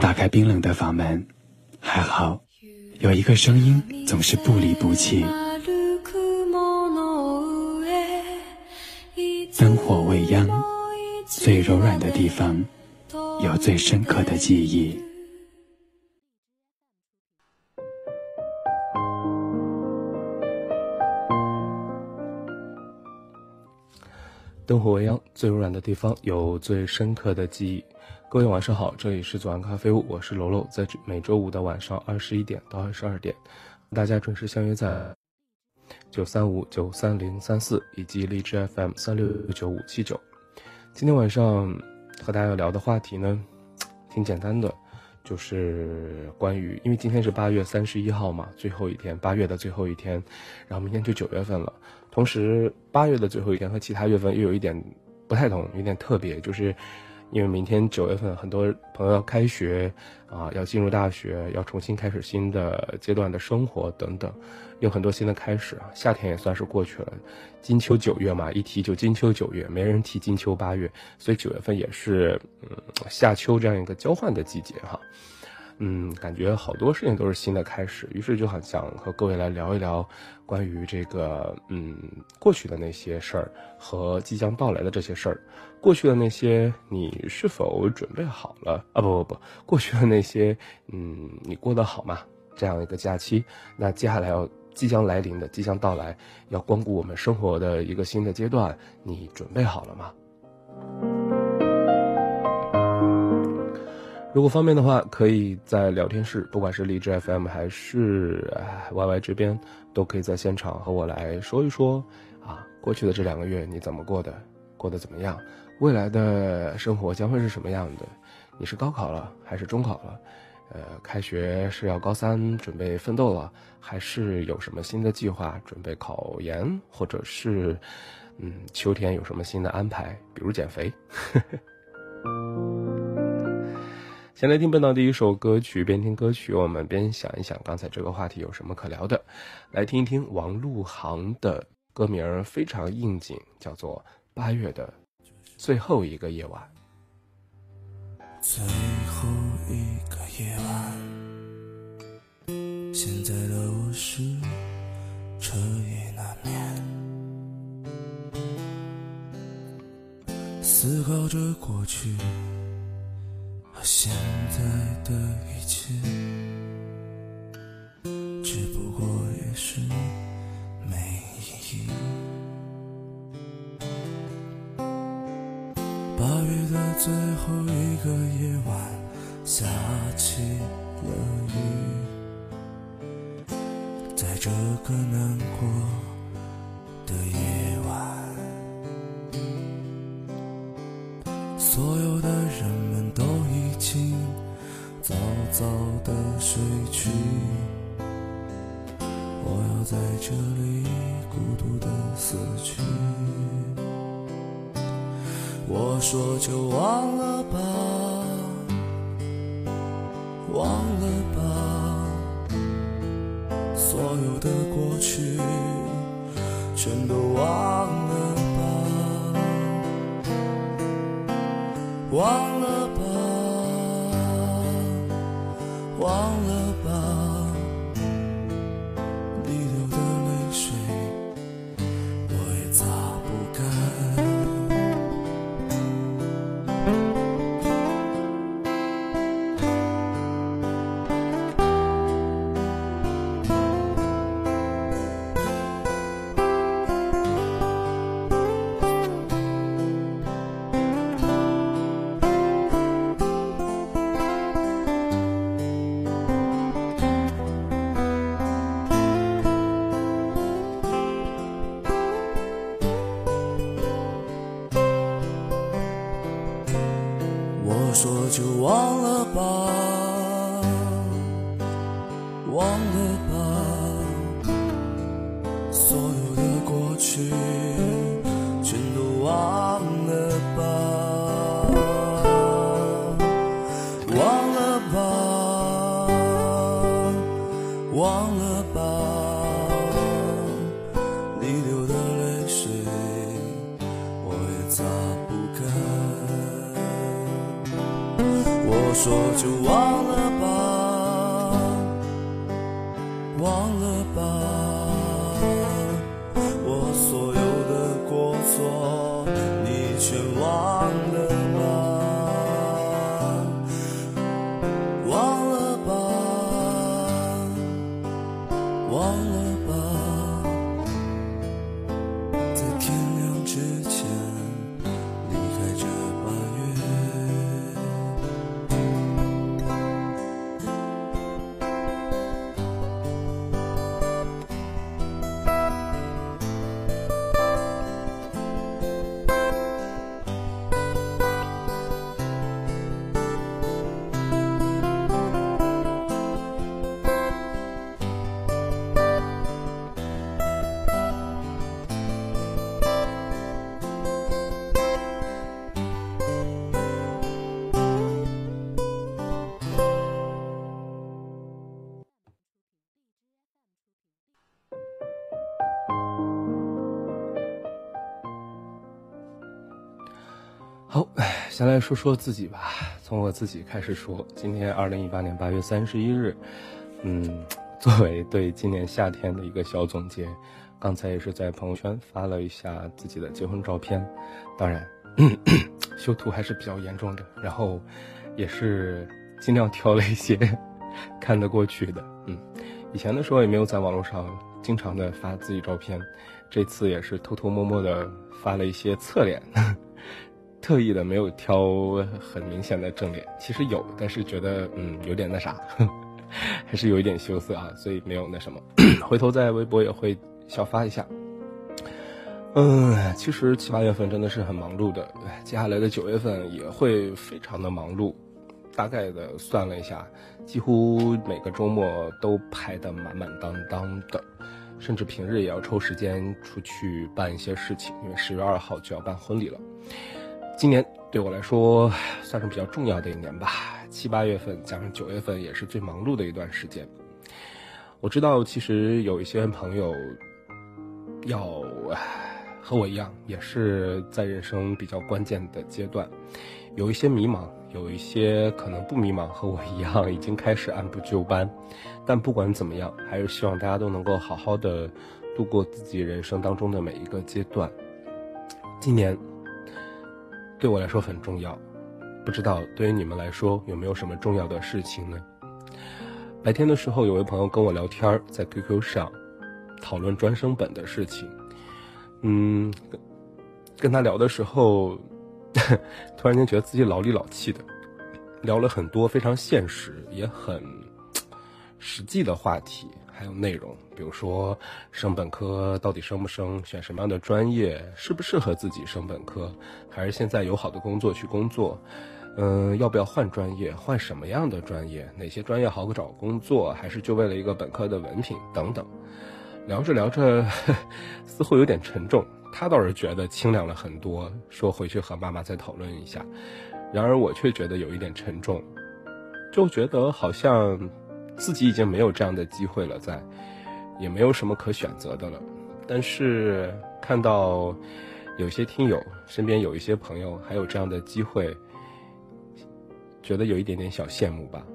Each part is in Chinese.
打开冰冷的房门，还好有一个声音总是不离不弃。灯火未央，最柔软的地方有最深刻的记忆。灯火未央，最柔软的地方有最深刻的记忆。各位晚上好，这里是左岸咖啡屋，我是楼楼，在每周五的晚上二十一点到二十二点，大家准时相约在九三五九三零三四以及荔枝 FM 三六九五七九。今天晚上和大家要聊的话题呢，挺简单的，就是关于，因为今天是八月三十一号嘛，最后一天，八月的最后一天，然后明天就九月份了。同时，八月的最后一天和其他月份又有一点不太同，有点特别，就是因为明天九月份很多朋友要开学啊，要进入大学，要重新开始新的阶段的生活等等，有很多新的开始啊。夏天也算是过去了，金秋九月嘛，一提就金秋九月，没人提金秋八月，所以九月份也是嗯夏秋这样一个交换的季节哈。嗯，感觉好多事情都是新的开始，于是就很想和各位来聊一聊，关于这个嗯过去的那些事儿和即将到来的这些事儿。过去的那些你是否准备好了啊？不不不，过去的那些嗯你过得好吗？这样一个假期，那接下来要即将来临的、即将到来要光顾我们生活的一个新的阶段，你准备好了吗？如果方便的话，可以在聊天室，不管是荔枝 FM 还是 YY 这边，都可以在现场和我来说一说啊，过去的这两个月你怎么过的，过得怎么样？未来的生活将会是什么样的？你是高考了还是中考了？呃，开学是要高三准备奋斗了，还是有什么新的计划准备考研，或者是嗯，秋天有什么新的安排，比如减肥？先来听本档第一首歌曲，边听歌曲，我们边想一想刚才这个话题有什么可聊的。来听一听王璐航的歌名，非常应景，叫做《八月的最后一个夜晚》。最后一个夜晚，现在的我是彻夜难眠，思考着过去。现在的一切，只不过也是没意义。八月的最后一个夜晚，下起了雨，在这个难过的夜晚，所有的早的睡去，我要在这里孤独的死去。我说就忘了吧，忘了吧，所有的过去全都忘了吧，忘。在先来说说自己吧，从我自己开始说。今天二零一八年八月三十一日，嗯，作为对今年夏天的一个小总结，刚才也是在朋友圈发了一下自己的结婚照片，当然 修图还是比较严重的，然后也是尽量挑了一些 看得过去的。嗯，以前的时候也没有在网络上经常的发自己照片，这次也是偷偷摸摸的发了一些侧脸。特意的没有挑很明显的正脸，其实有，但是觉得嗯有点那啥，还是有一点羞涩啊，所以没有那什么。回头在微博也会小发一下。嗯，其实七八月份真的是很忙碌的，接下来的九月份也会非常的忙碌。大概的算了一下，几乎每个周末都排得满满当当的，甚至平日也要抽时间出去办一些事情，因为十月二号就要办婚礼了。今年对我来说算是比较重要的一年吧，七八月份加上九月份也是最忙碌的一段时间。我知道，其实有一些朋友要和我一样，也是在人生比较关键的阶段，有一些迷茫，有一些可能不迷茫，和我一样已经开始按部就班。但不管怎么样，还是希望大家都能够好好的度过自己人生当中的每一个阶段。今年。对我来说很重要，不知道对于你们来说有没有什么重要的事情呢？白天的时候，有位朋友跟我聊天，在 QQ 上讨论专升本的事情。嗯，跟他聊的时候，突然间觉得自己老里老气的，聊了很多非常现实也很实际的话题。还有内容，比如说升本科到底升不升，选什么样的专业，适不适合自己升本科，还是现在有好的工作去工作，嗯，要不要换专业，换什么样的专业，哪些专业好找工作，还是就为了一个本科的文凭等等。聊着聊着，似乎有点沉重，他倒是觉得清凉了很多，说回去和妈妈再讨论一下。然而我却觉得有一点沉重，就觉得好像。自己已经没有这样的机会了，在，也没有什么可选择的了。但是看到有些听友身边有一些朋友还有这样的机会，觉得有一点点小羡慕吧。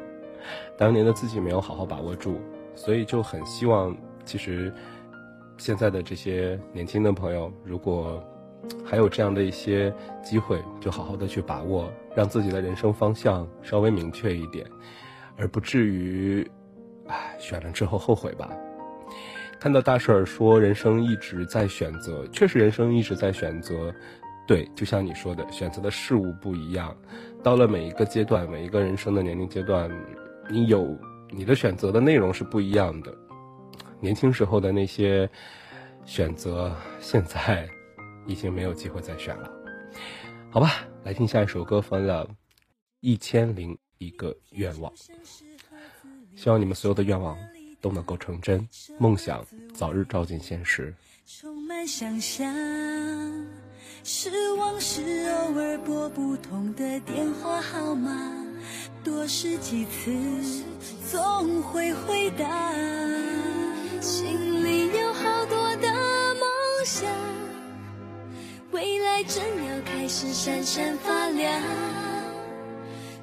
当年的自己没有好好把握住，所以就很希望，其实现在的这些年轻的朋友，如果还有这样的一些机会，就好好的去把握，让自己的人生方向稍微明确一点。而不至于，唉，选了之后后悔吧。看到大婶儿说人生一直在选择，确实人生一直在选择。对，就像你说的，选择的事物不一样。到了每一个阶段，每一个人生的年龄阶段，你有你的选择的内容是不一样的。年轻时候的那些选择，现在已经没有机会再选了。好吧，来听下一首歌，分了一千零。一个愿望，希望你们所有的愿望都能够成真，梦想早日照进现实。充满想象，是往事偶尔拨不通的电话号码，多试几次总会回答。心里有好多的梦想，未来正要开始闪闪发亮。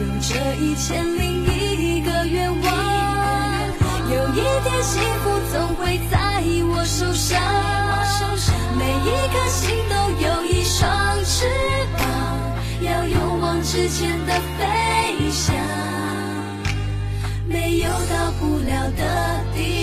有这一千零一个愿望，有一天幸福总会在我手上。每一颗心都有一双翅膀，要勇往直前的飞翔，没有到不了的地方。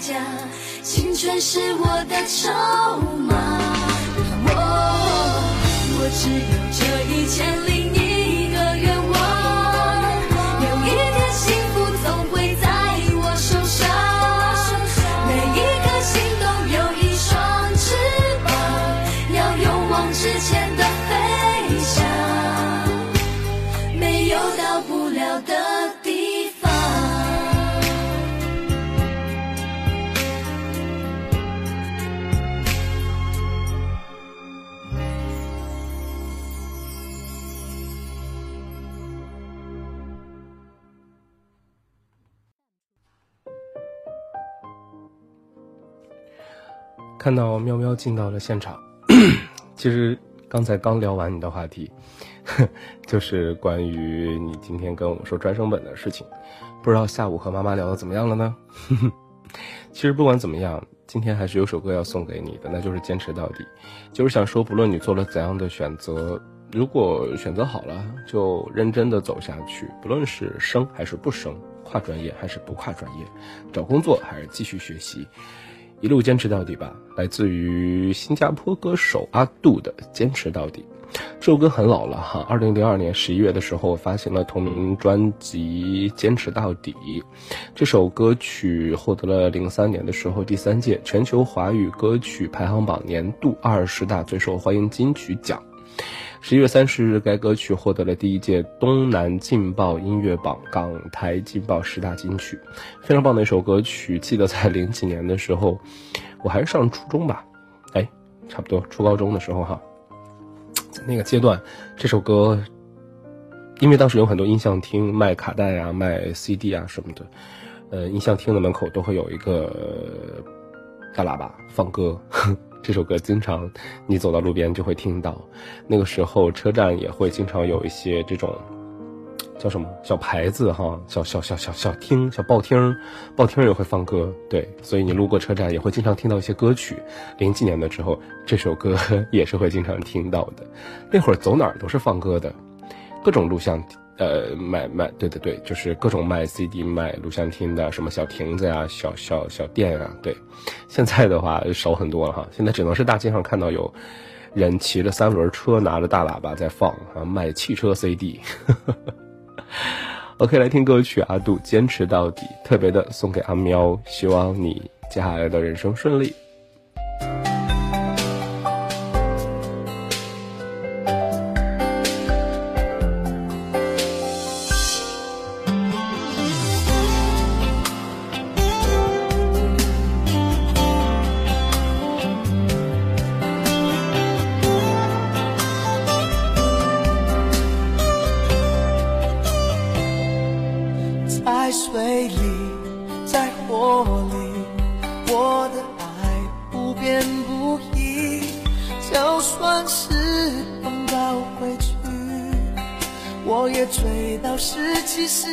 家。青春是我的筹码，我我只有这一千零一看到喵喵进到了现场，其实刚才刚聊完你的话题，就是关于你今天跟我们说专升本的事情，不知道下午和妈妈聊的怎么样了呢？其实不管怎么样，今天还是有首歌要送给你的，那就是坚持到底。就是想说，不论你做了怎样的选择，如果选择好了，就认真的走下去，不论是升还是不升，跨专业还是不跨专业，找工作还是继续学习。一路坚持到底吧，来自于新加坡歌手阿杜的《坚持到底》。这首歌很老了哈，二零零二年十一月的时候发行了同名专辑《坚持到底》。这首歌曲获得了零三年的时候第三届全球华语歌曲排行榜年度二十大最受欢迎金曲奖。十一月三十日，该歌曲获得了第一届东南劲爆音乐榜港台劲爆十大金曲，非常棒的一首歌曲。记得在零几年的时候，我还是上初中吧，哎，差不多初高中的时候哈，在那个阶段，这首歌因为当时有很多音像厅卖卡带啊、卖 CD 啊什么的，呃，音像厅的门口都会有一个大喇叭放歌。这首歌经常你走到路边就会听到，那个时候车站也会经常有一些这种叫什么小牌子哈，小小小小小厅、小报厅，报厅也会放歌，对，所以你路过车站也会经常听到一些歌曲。零几年的时候，这首歌 也是会经常听到的。那会儿走哪儿都是放歌的，各种录像。呃，卖卖，对对对，就是各种卖 CD、卖录像厅的，什么小亭子呀、小小小店啊，对。现在的话少很多了哈，现在只能是大街上看到有人骑着三轮车，拿着大喇叭在放啊，卖汽车 CD。OK，来听歌曲《阿杜坚持到底》，特别的送给阿喵，希望你接下来的人生顺利。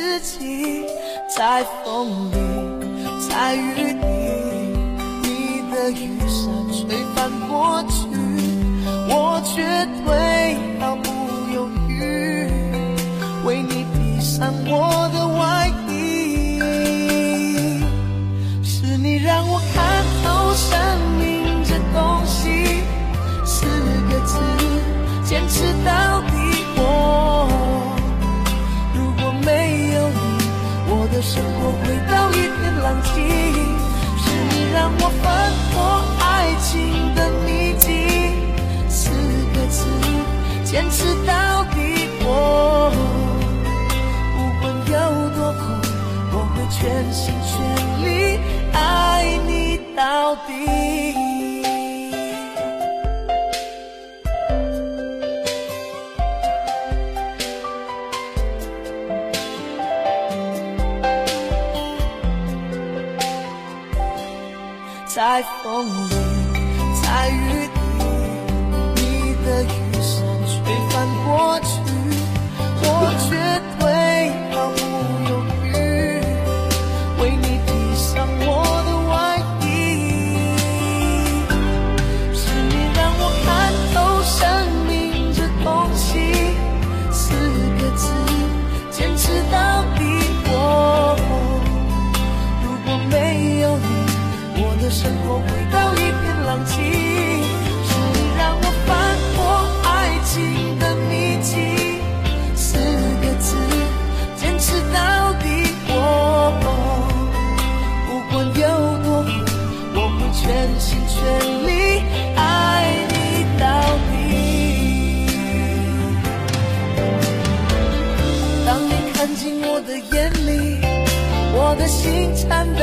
自己在风里在雨里你的雨伞吹翻过去我绝对毫不犹豫为你披上我的浪迹，是你让我翻破爱情的秘境。四个字，坚持到底。我不管有多苦，我会全心全力爱你到底。在风里。全心全力爱你到底。当你看进我的眼里，我的心颤抖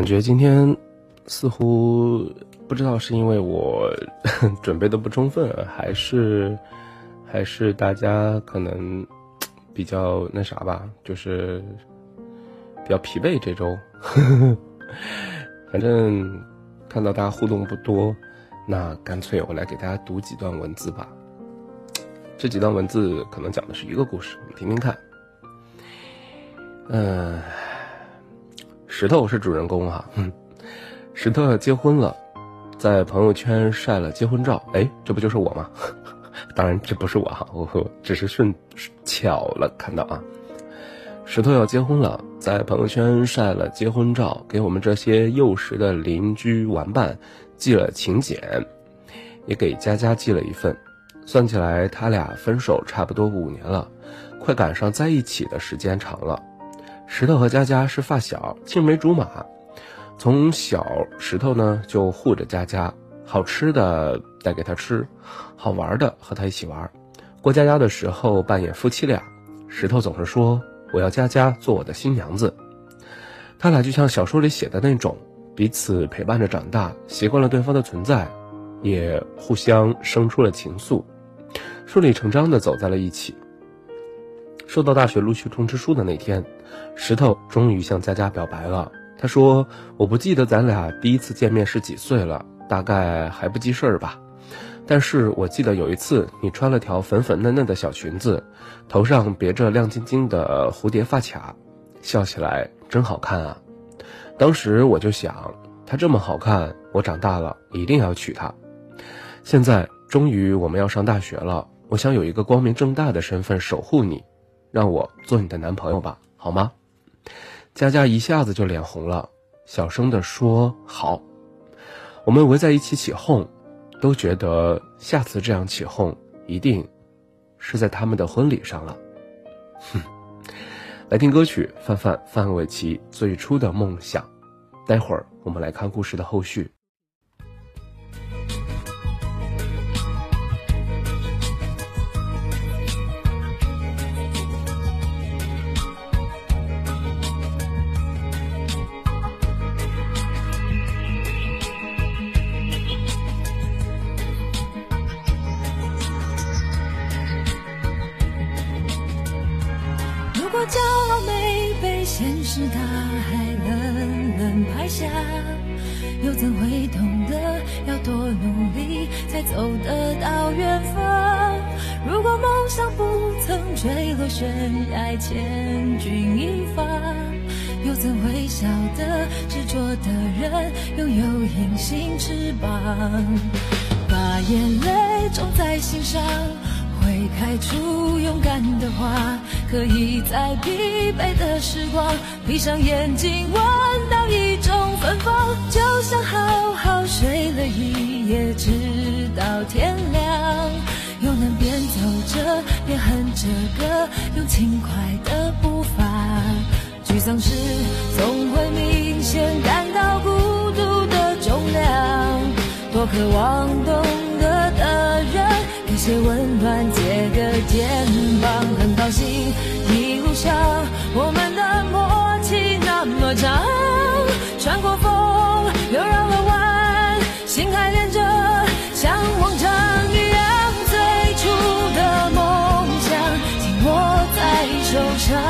感觉今天似乎不知道是因为我 准备的不充分，还是还是大家可能比较那啥吧，就是比较疲惫这周。反正看到大家互动不多，那干脆我来给大家读几段文字吧。这几段文字可能讲的是一个故事，你听听看。嗯，石头是主人公哈。石头要结婚了，在朋友圈晒了结婚照。哎，这不就是我吗？当然这不是我哈，我只是顺巧了看到啊。石头要结婚了，在朋友圈晒了结婚照，给我们这些幼时的邻居玩伴寄了请柬，也给佳佳寄了一份。算起来，他俩分手差不多五年了，快赶上在一起的时间长了。石头和佳佳是发小，青梅竹马。从小，石头呢就护着佳佳，好吃的带给她吃，好玩的和她一起玩。过家家的时候扮演夫妻俩，石头总是说。我要佳佳做我的新娘子，他俩就像小说里写的那种，彼此陪伴着长大，习惯了对方的存在，也互相生出了情愫，顺理成章的走在了一起。收到大学录取通知书的那天，石头终于向佳佳表白了。他说：“我不记得咱俩第一次见面是几岁了，大概还不记事儿吧。”但是我记得有一次，你穿了条粉粉嫩嫩的小裙子，头上别着亮晶晶的蝴蝶发卡，笑起来真好看啊！当时我就想，她这么好看，我长大了一定要娶她。现在终于我们要上大学了，我想有一个光明正大的身份守护你，让我做你的男朋友吧，好吗？佳佳一下子就脸红了，小声地说：“好。”我们围在一起起哄。都觉得下次这样起哄，一定是在他们的婚礼上了。哼，来听歌曲，范范范玮琪最初的梦想。待会儿我们来看故事的后续。纠缠。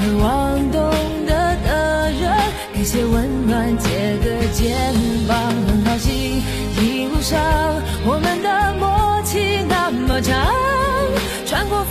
渴望懂得的人给些温暖，借个肩膀，很高兴。上，我们的默契那么长，穿过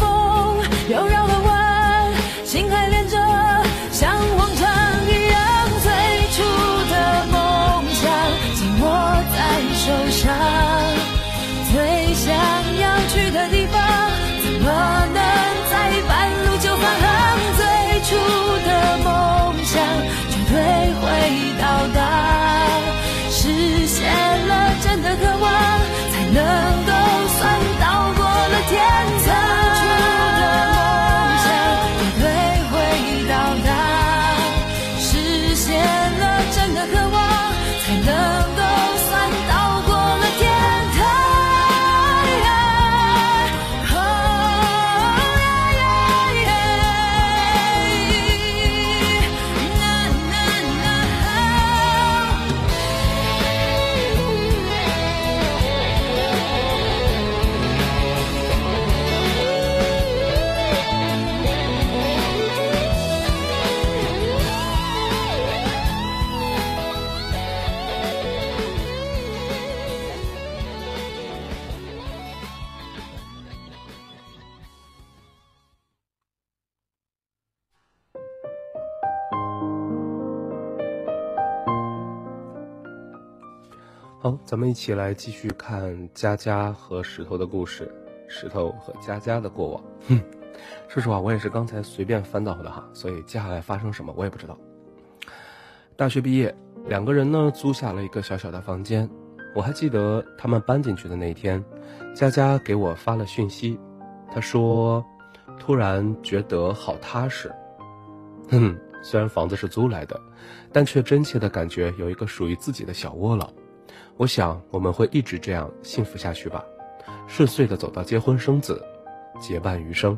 咱们一起来继续看佳佳和石头的故事，石头和佳佳的过往。哼，说实话，我也是刚才随便翻到的哈，所以接下来发生什么我也不知道。大学毕业，两个人呢租下了一个小小的房间。我还记得他们搬进去的那天，佳佳给我发了讯息，她说：“突然觉得好踏实。”哼，虽然房子是租来的，但却真切的感觉有一个属于自己的小窝了。我想我们会一直这样幸福下去吧，顺遂的走到结婚生子，结伴余生。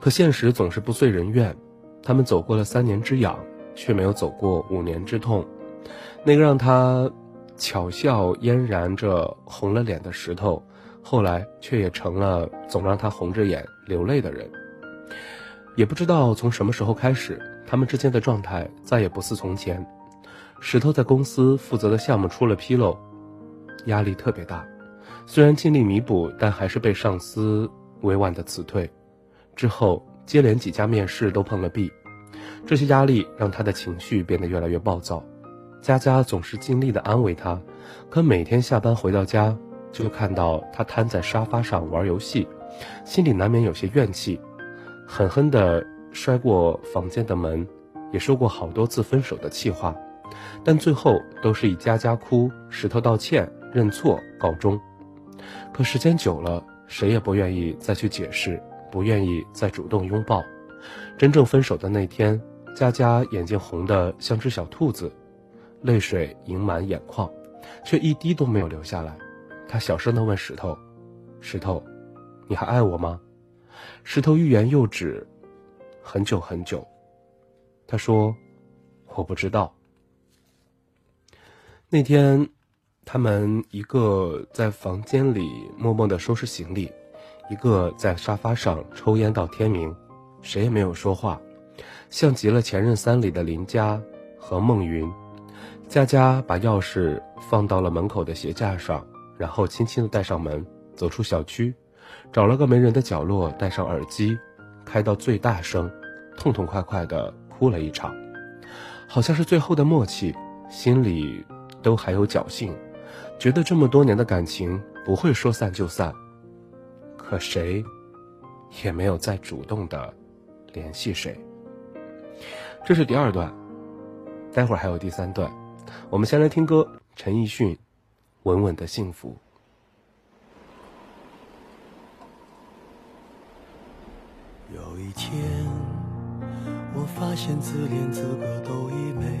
可现实总是不遂人愿，他们走过了三年之痒，却没有走过五年之痛。那个让他巧笑嫣然着红了脸的石头，后来却也成了总让他红着眼流泪的人。也不知道从什么时候开始，他们之间的状态再也不似从前。石头在公司负责的项目出了纰漏，压力特别大。虽然尽力弥补，但还是被上司委婉的辞退。之后接连几家面试都碰了壁，这些压力让他的情绪变得越来越暴躁。佳佳总是尽力的安慰他，可每天下班回到家，就看到他瘫在沙发上玩游戏，心里难免有些怨气，狠狠的摔过房间的门，也说过好多次分手的气话。但最后都是以佳佳哭、石头道歉、认错告终。可时间久了，谁也不愿意再去解释，不愿意再主动拥抱。真正分手的那天，佳佳眼睛红得像只小兔子，泪水盈满眼眶，却一滴都没有流下来。她小声地问石头：“石头，你还爱我吗？”石头欲言又止，很久很久。他说：“我不知道。”那天，他们一个在房间里默默的收拾行李，一个在沙发上抽烟到天明，谁也没有说话，像极了《前任三》里的林佳和孟云。佳佳把钥匙放到了门口的鞋架上，然后轻轻的带上门，走出小区，找了个没人的角落，戴上耳机，开到最大声，痛痛快快的哭了一场，好像是最后的默契，心里。都还有侥幸，觉得这么多年的感情不会说散就散。可谁，也没有再主动的联系谁。这是第二段。待会儿还有第三段。我们先来听歌，陈奕迅《稳稳的幸福》。有一天，我发现自怜资格都已没，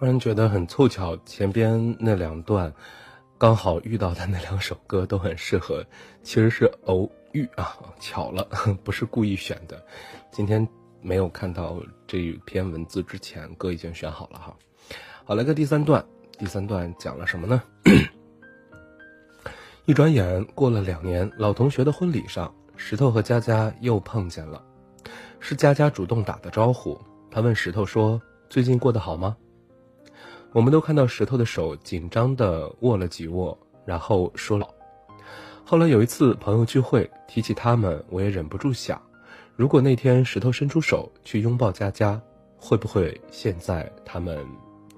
突然觉得很凑巧，前边那两段刚好遇到的那两首歌都很适合，其实是偶遇啊，巧了，不是故意选的。今天没有看到这篇文字之前，歌已经选好了哈。好，来个第三段，第三段讲了什么呢？一转眼过了两年，老同学的婚礼上，石头和佳佳又碰见了，是佳佳主动打的招呼。他问石头说：“最近过得好吗？”我们都看到石头的手紧张地握了几握，然后说了。后来有一次朋友聚会，提起他们，我也忍不住想，如果那天石头伸出手去拥抱佳佳，会不会现在他们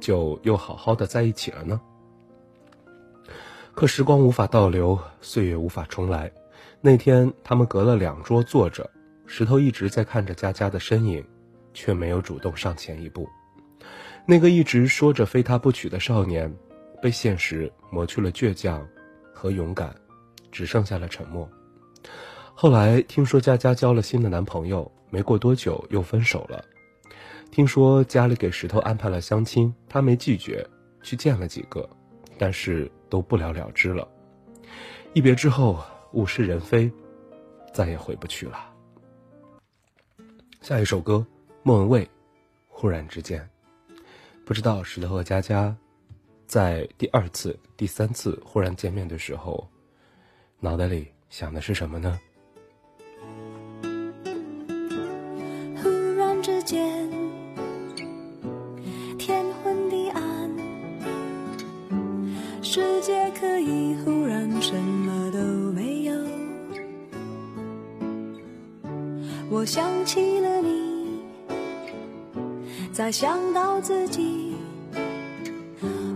就又好好的在一起了呢？可时光无法倒流，岁月无法重来。那天他们隔了两桌坐着，石头一直在看着佳佳的身影，却没有主动上前一步。那个一直说着非他不娶的少年，被现实磨去了倔强和勇敢，只剩下了沉默。后来听说佳佳交了新的男朋友，没过多久又分手了。听说家里给石头安排了相亲，他没拒绝，去见了几个，但是都不了了之了。一别之后，物是人非，再也回不去了。下一首歌，莫文蔚，《忽然之间》。不知道石头和佳佳，在第二次、第三次忽然见面的时候，脑袋里想的是什么呢？忽然之间，天昏地暗，世界可以忽然什么都没有。我想起了你。再想到自己，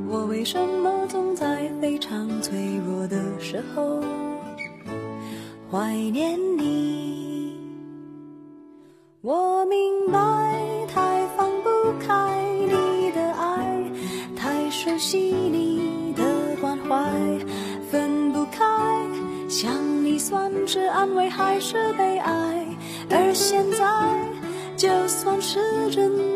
我为什么总在非常脆弱的时候怀念你？我明白，太放不开你的爱，太熟悉你的关怀，分不开。想你算是安慰还是悲哀？而现在，就算是真。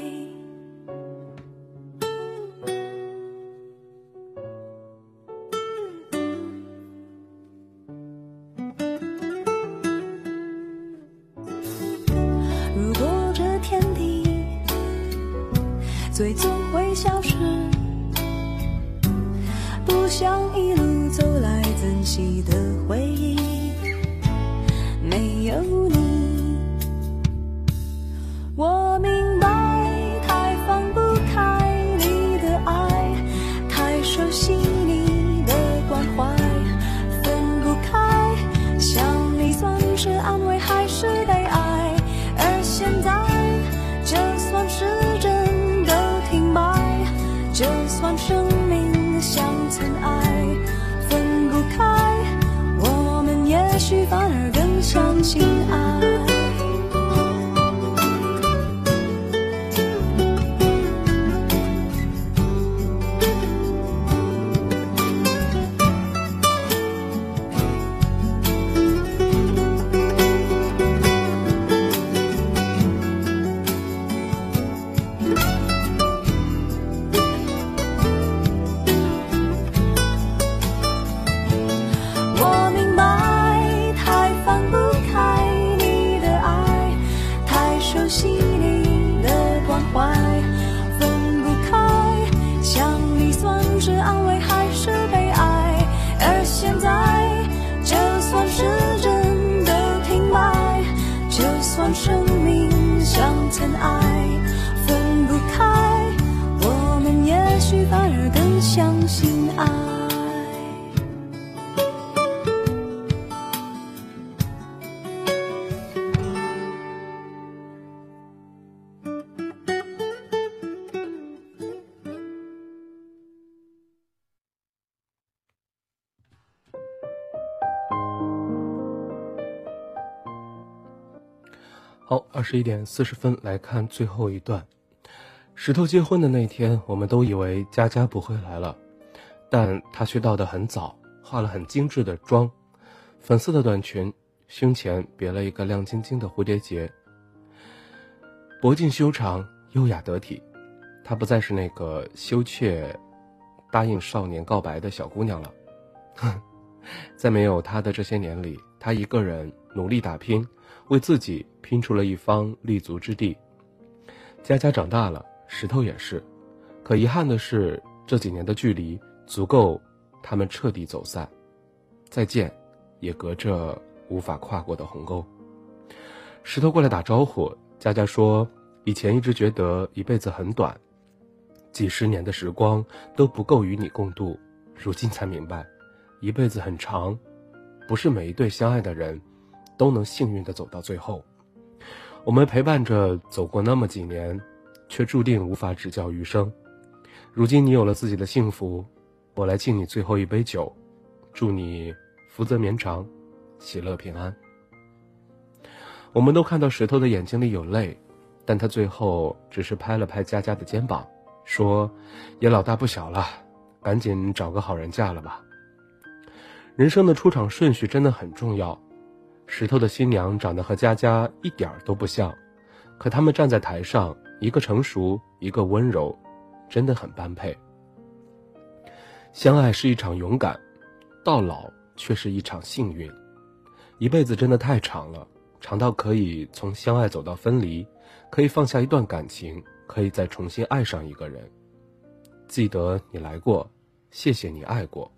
像一路走来珍惜的回忆，没有好，二十一点四十分来看最后一段。石头结婚的那天，我们都以为佳佳不会来了，但她却到得很早，化了很精致的妆，粉色的短裙，胸前别了一个亮晶晶的蝴蝶结，脖颈修长，优雅得体。她不再是那个羞怯、答应少年告白的小姑娘了。哼，在没有她的这些年里，她一个人努力打拼。为自己拼出了一方立足之地。佳佳长大了，石头也是，可遗憾的是，这几年的距离足够他们彻底走散，再见，也隔着无法跨过的鸿沟。石头过来打招呼，佳佳说：“以前一直觉得一辈子很短，几十年的时光都不够与你共度，如今才明白，一辈子很长，不是每一对相爱的人。”都能幸运的走到最后，我们陪伴着走过那么几年，却注定无法执教余生。如今你有了自己的幸福，我来敬你最后一杯酒，祝你福泽绵长，喜乐平安。我们都看到石头的眼睛里有泪，但他最后只是拍了拍佳佳的肩膀，说：“也老大不小了，赶紧找个好人嫁了吧。”人生的出场顺序真的很重要。石头的新娘长得和佳佳一点儿都不像，可他们站在台上，一个成熟，一个温柔，真的很般配。相爱是一场勇敢，到老却是一场幸运。一辈子真的太长了，长到可以从相爱走到分离，可以放下一段感情，可以再重新爱上一个人。记得你来过，谢谢你爱过，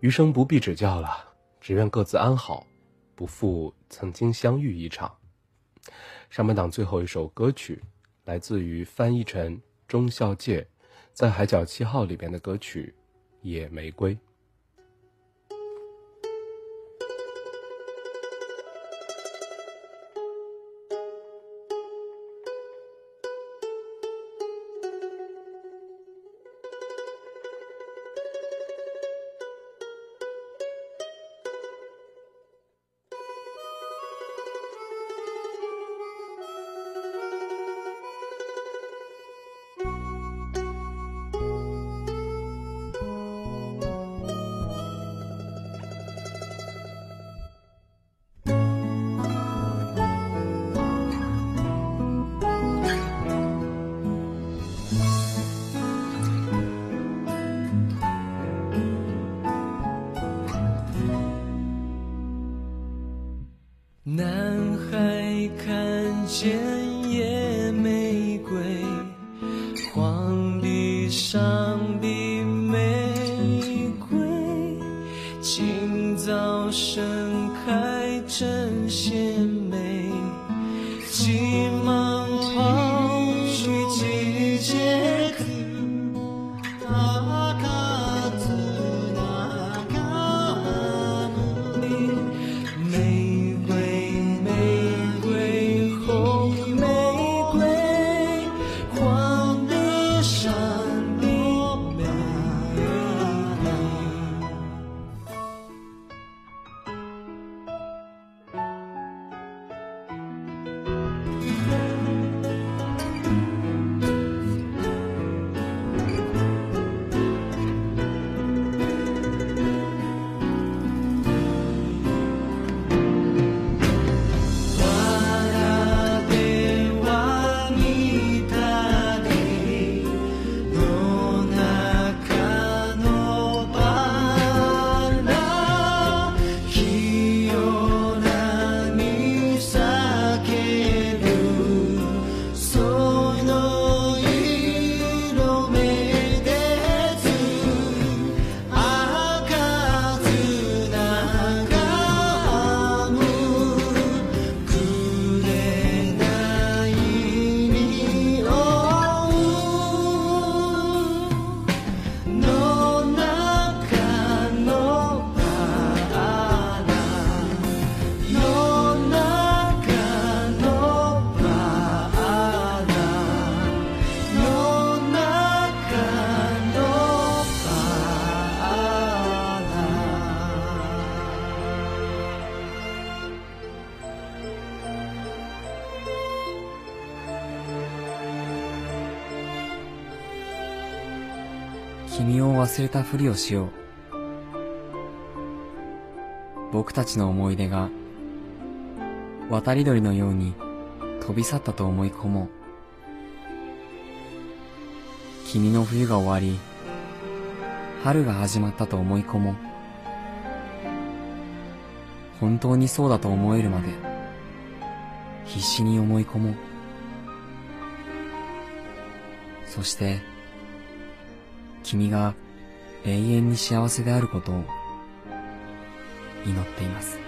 余生不必指教了，只愿各自安好。不负曾经相遇一场。上半档最后一首歌曲，来自于翻译成钟孝介在《海角七号》里边的歌曲《野玫瑰》。れたふりをしよう。僕たちの思い出が渡り鳥のように飛び去ったと思い込もう。君の冬が終わり春が始まったと思い込もう。本当にそうだと思えるまで必死に思い込もう。そして君が永遠に幸せであることを祈っています。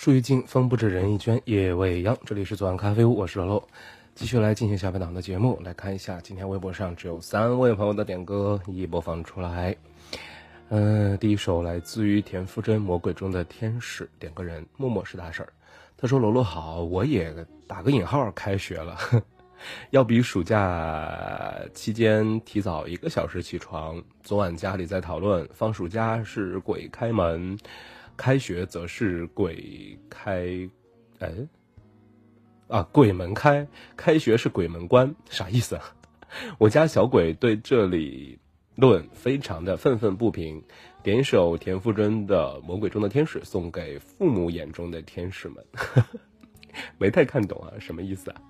树欲静，风不止，人已倦，夜未央。这里是左岸咖啡屋，我是老陆，继续来进行下半档的节目。来看一下，今天微博上只有三位朋友的点歌一一播放出来。嗯，第一首来自于田馥甄《魔鬼中的天使》，点歌人，默默是大婶儿。他说：“罗罗好，我也打个引号，开学了，要比暑假期间提早一个小时起床。昨晚家里在讨论，放暑假是鬼开门，开学则是鬼开，哎，啊，鬼门开，开学是鬼门关，啥意思啊？我家小鬼对这里。”论非常的愤愤不平，点一首田馥甄的《魔鬼中的天使》送给父母眼中的天使们，没太看懂啊，什么意思啊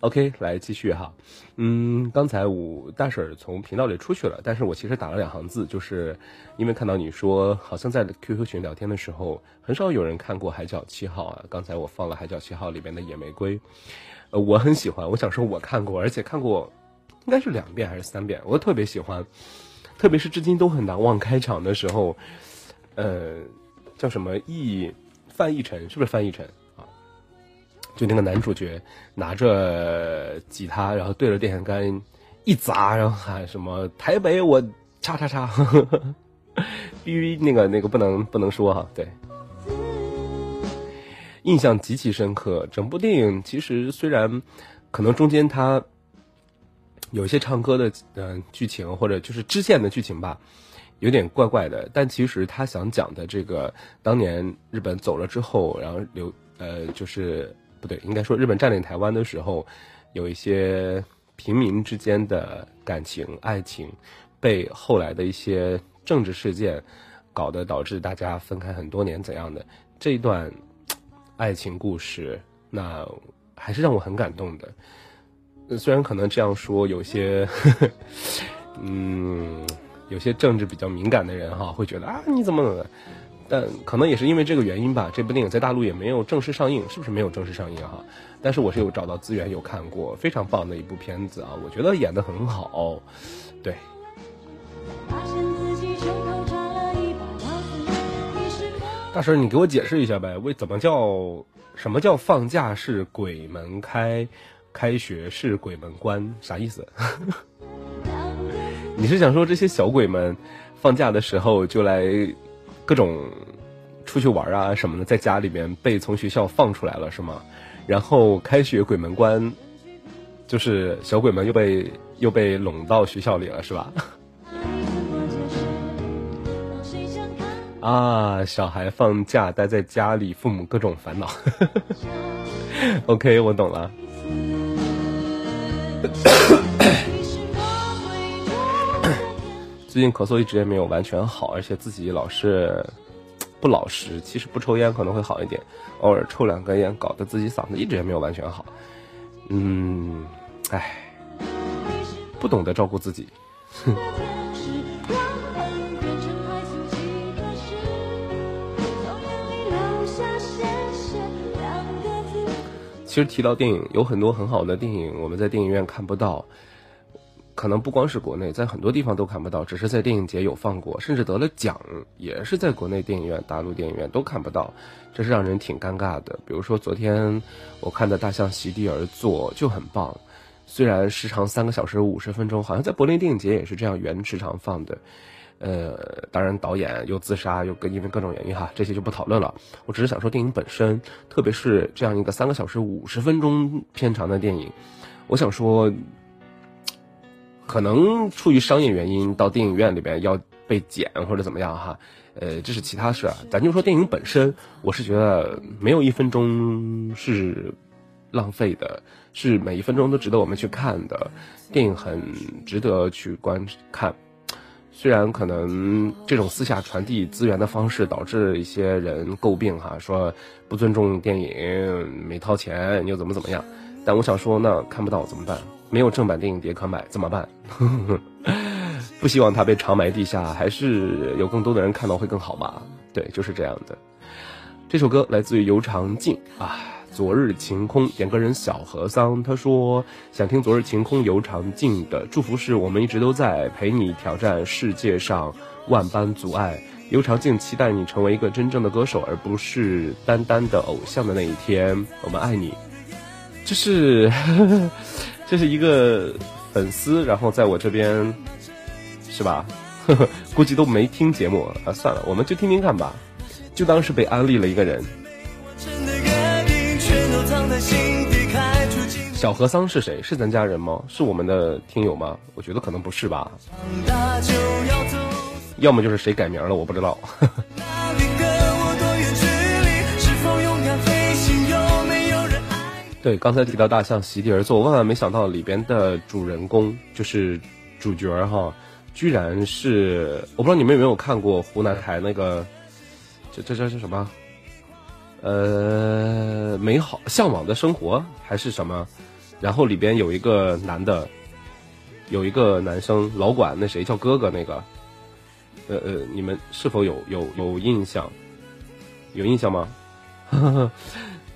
？OK，来继续哈，嗯，刚才我大婶从频道里出去了，但是我其实打了两行字，就是因为看到你说好像在 QQ 群聊天的时候，很少有人看过《海角七号》啊，刚才我放了《海角七号》里面的野玫瑰，呃，我很喜欢，我想说我看过，而且看过。应该是两遍还是三遍，我特别喜欢，特别是至今都很难忘开场的时候，呃，叫什么易范逸臣是不是范逸臣？就那个男主角拿着吉他，然后对着电线杆一砸，然后喊什么台北我叉叉叉，必须那个那个不能不能说哈，对，印象极其深刻。整部电影其实虽然可能中间他。有些唱歌的嗯剧情或者就是支线的剧情吧，有点怪怪的。但其实他想讲的这个，当年日本走了之后，然后留呃就是不对，应该说日本占领台湾的时候，有一些平民之间的感情、爱情，被后来的一些政治事件搞得导致大家分开很多年怎样的这一段爱情故事，那还是让我很感动的。虽然可能这样说，有些，嗯，有些政治比较敏感的人哈，会觉得啊，你怎么怎么？但可能也是因为这个原因吧。这部电影在大陆也没有正式上映，是不是没有正式上映哈？但是我是有找到资源有看过，非常棒的一部片子啊，我觉得演的很好，对。大婶，你给我解释一下呗，为怎么叫什么叫放假是鬼门开？开学是鬼门关，啥意思？你是想说这些小鬼们放假的时候就来各种出去玩啊什么的，在家里面被从学校放出来了是吗？然后开学鬼门关，就是小鬼们又被又被拢到学校里了是吧？啊，小孩放假待在家里，父母各种烦恼。OK，我懂了。最近咳嗽一直也没有完全好，而且自己老是不老实。其实不抽烟可能会好一点，偶尔抽两根烟，搞得自己嗓子一直也没有完全好。嗯，唉。不懂得照顾自己。哼其实提到电影，有很多很好的电影，我们在电影院看不到，可能不光是国内，在很多地方都看不到，只是在电影节有放过，甚至得了奖，也是在国内电影院、大陆电影院都看不到，这是让人挺尴尬的。比如说昨天我看的《大象席地而坐》就很棒，虽然时长三个小时五十分钟，好像在柏林电影节也是这样原时长放的。呃，当然，导演又自杀，又跟因为各种原因哈，这些就不讨论了。我只是想说，电影本身，特别是这样一个三个小时五十分钟片长的电影，我想说，可能出于商业原因，到电影院里边要被剪或者怎么样哈，呃，这是其他事儿。咱就说电影本身，我是觉得没有一分钟是浪费的，是每一分钟都值得我们去看的。电影很值得去观看。虽然可能这种私下传递资源的方式导致一些人诟病哈，说不尊重电影，没掏钱又怎么怎么样，但我想说，那看不到怎么办？没有正版电影碟可买怎么办？不希望它被长埋地下，还是有更多的人看到会更好吧？对，就是这样的。这首歌来自于尤长靖啊。昨日晴空，点歌人小和桑，他说想听昨日晴空尤长靖的祝福是我们一直都在陪你挑战世界上万般阻碍。尤长靖期待你成为一个真正的歌手，而不是单单的偶像的那一天。我们爱你，就是 这是一个粉丝，然后在我这边是吧？估计都没听节目啊，算了，我们就听听看吧，就当是被安利了一个人。小和桑是谁？是咱家人吗？是我们的听友吗？我觉得可能不是吧。要么就是谁改名了，我不知道。对，刚才提到大象席地而坐，我万万没想到里边的主人公就是主角哈，居然是我不知道你们有没有看过湖南台那个，这这这是什么？呃，美好向往的生活还是什么？然后里边有一个男的，有一个男生老管那谁叫哥哥那个，呃呃，你们是否有有有印象？有印象吗？呵 呵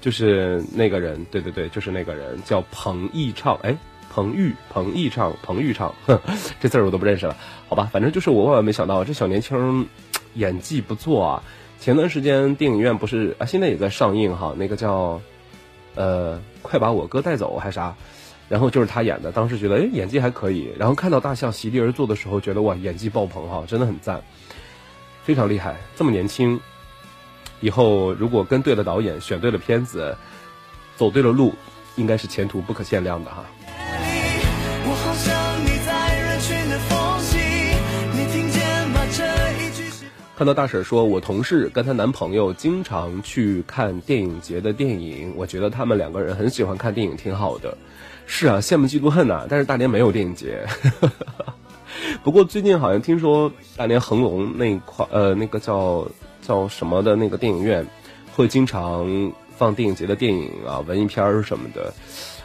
就是那个人，对对对，就是那个人叫彭昱畅，哎，彭昱彭昱畅彭昱畅，这字儿我都不认识了，好吧，反正就是我万万没想到这小年轻演技不错啊。前段时间电影院不是啊，现在也在上映哈，那个叫。呃，快把我哥带走还是啥，然后就是他演的，当时觉得哎演技还可以，然后看到大象席地而坐的时候，觉得哇演技爆棚哈，真的很赞，非常厉害，这么年轻，以后如果跟对了导演，选对了片子，走对了路，应该是前途不可限量的哈。看到大婶说，我同事跟她男朋友经常去看电影节的电影，我觉得他们两个人很喜欢看电影，挺好的。是啊，羡慕嫉妒恨呐。但是大连没有电影节。不过最近好像听说大连恒隆那块，呃，那个叫叫什么的那个电影院，会经常放电影节的电影啊，文艺片儿什么的。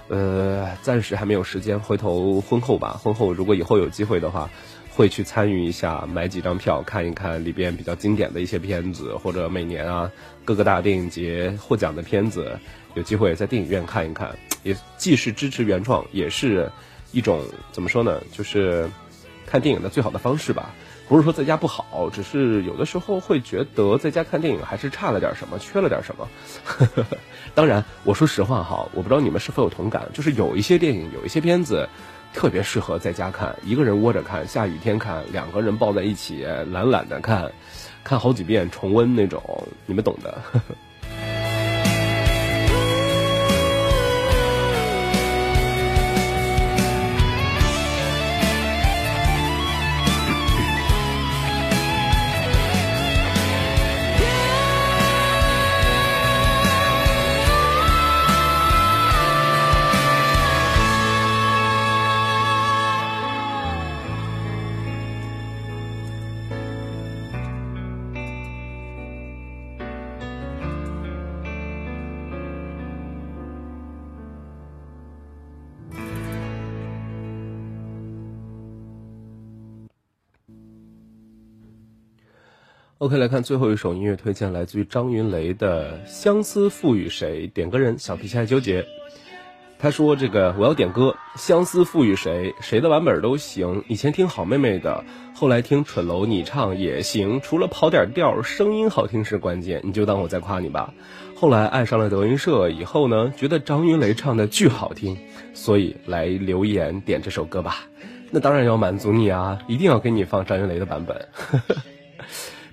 呃，暂时还没有时间，回头婚后吧，婚后如果以后有机会的话。会去参与一下，买几张票看一看里边比较经典的一些片子，或者每年啊各个大电影节获奖的片子，有机会在电影院看一看，也既是支持原创，也是一种怎么说呢，就是看电影的最好的方式吧。不是说在家不好，只是有的时候会觉得在家看电影还是差了点什么，缺了点什么。当然，我说实话哈，我不知道你们是否有同感，就是有一些电影，有一些片子。特别适合在家看，一个人窝着看，下雨天看，两个人抱在一起懒懒的看，看好几遍重温那种，你们懂的。OK，来看最后一首音乐推荐，来自于张云雷的《相思赋予谁》。点歌人小皮菜纠结，他说：“这个我要点歌，《相思赋予谁》，谁的版本都行。以前听好妹妹的，后来听蠢楼你唱也行。除了跑点调，声音好听是关键。你就当我在夸你吧。后来爱上了德云社，以后呢，觉得张云雷唱的巨好听，所以来留言点这首歌吧。那当然要满足你啊，一定要给你放张云雷的版本。”呵呵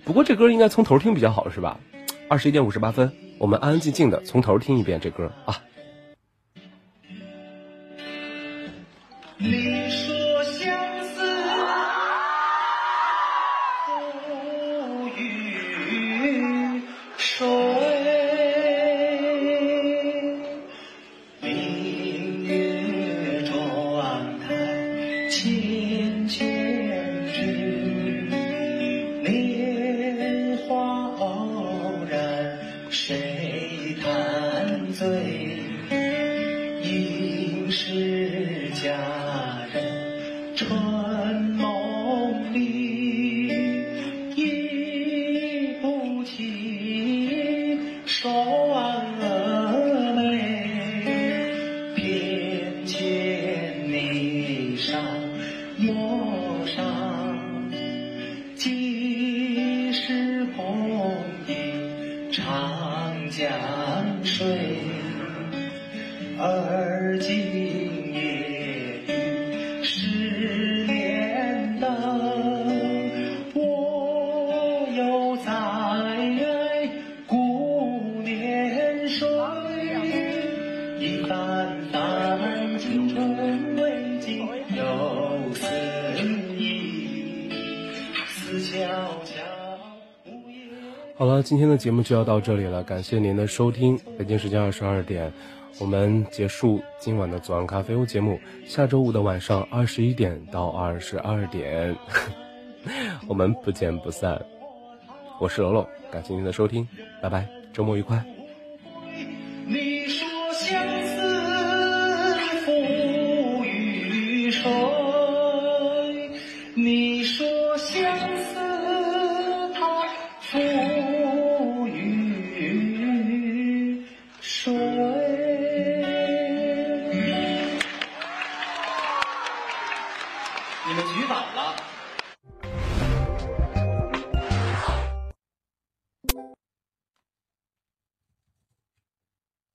不过这歌应该从头听比较好，是吧？二十一点五十八分，我们安安静静的从头听一遍这歌啊。今天的节目就要到这里了，感谢您的收听。北京时间二十二点，我们结束今晚的左岸咖啡屋节目。下周五的晚上二十一点到二十二点，我们不见不散。我是楼楼，感谢您的收听，拜拜，周末愉快。